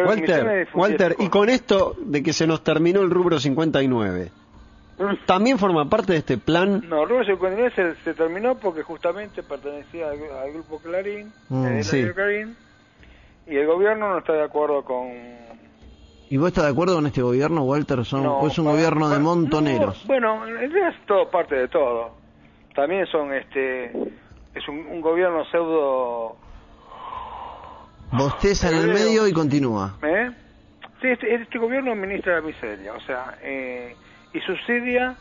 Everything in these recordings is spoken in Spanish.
misiones Walter, Walter, fusil- y con esto de que se nos terminó el rubro 59, ¿también forma parte de este plan? No, Rubio 59 se, se terminó porque justamente pertenecía al, al grupo Clarín, Mm, el sí. Clarín, y el gobierno no está de acuerdo con... ¿Y vos estás de acuerdo con este gobierno, Walter? Son, no, es un para- gobierno de montoneros. no, bueno, en realidad es todo parte de todo. También son, este, es un, un gobierno pseudo... Bosteza en el medio y continúa. ¿Eh? Sí, este, este gobierno administra la miseria, o sea, eh, y subsidia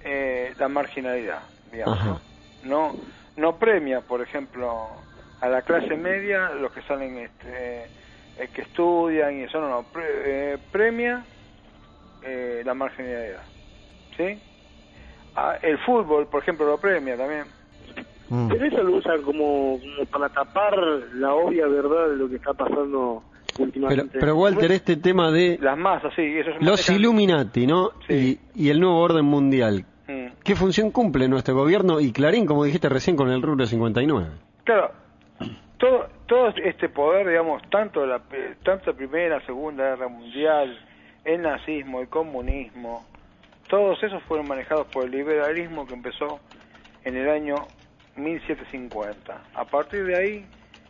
eh, la marginalidad, digamos, Ajá. ¿no? No, no premia, por ejemplo, a la clase media, los que salen, este, eh, que estudian y eso, no, no, pre- eh, premia eh, la marginalidad, ¿sí? Ah, el fútbol, por ejemplo, lo premia también. Mm. Pero eso lo usan como, como para tapar la obvia verdad de lo que está pasando últimamente. pero Walter, este tema de Las masas, sí, eso se los Illuminati, ¿no? Sí. Y, y el nuevo orden mundial. Mm. ¿Qué función cumple nuestro gobierno y Clarín, como dijiste recién, con el rubro 59? Claro, todo, todo este poder, digamos, tanto la, pe- tanto la Primera, Segunda Guerra Mundial, el nazismo, el comunismo, todos esos fueron manejados por el liberalismo que empezó en el año 1750. A partir de ahí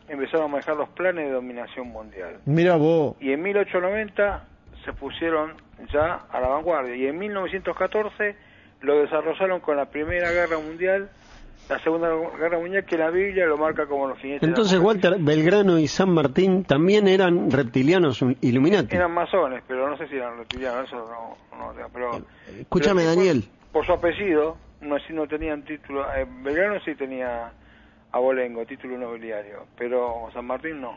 empezaron a manejar los planes de dominación mundial. Mira vos. Y en 1890 se pusieron ya a la vanguardia. Y en 1914 lo desarrollaron con la Primera Guerra Mundial, la Segunda Guerra Mundial, que la Biblia lo marca como los jinetes. Entonces. Walter, Belgrano y San Martín también eran reptilianos Illuminati. Eran masones, pero no sé si eran reptilianos, eso no, pero... Escúchame, pero Daniel. Por, por su apellido, no, si no tenían título... eh, Belgrano sí tenía abolengo, título nobiliario, pero San Martín no.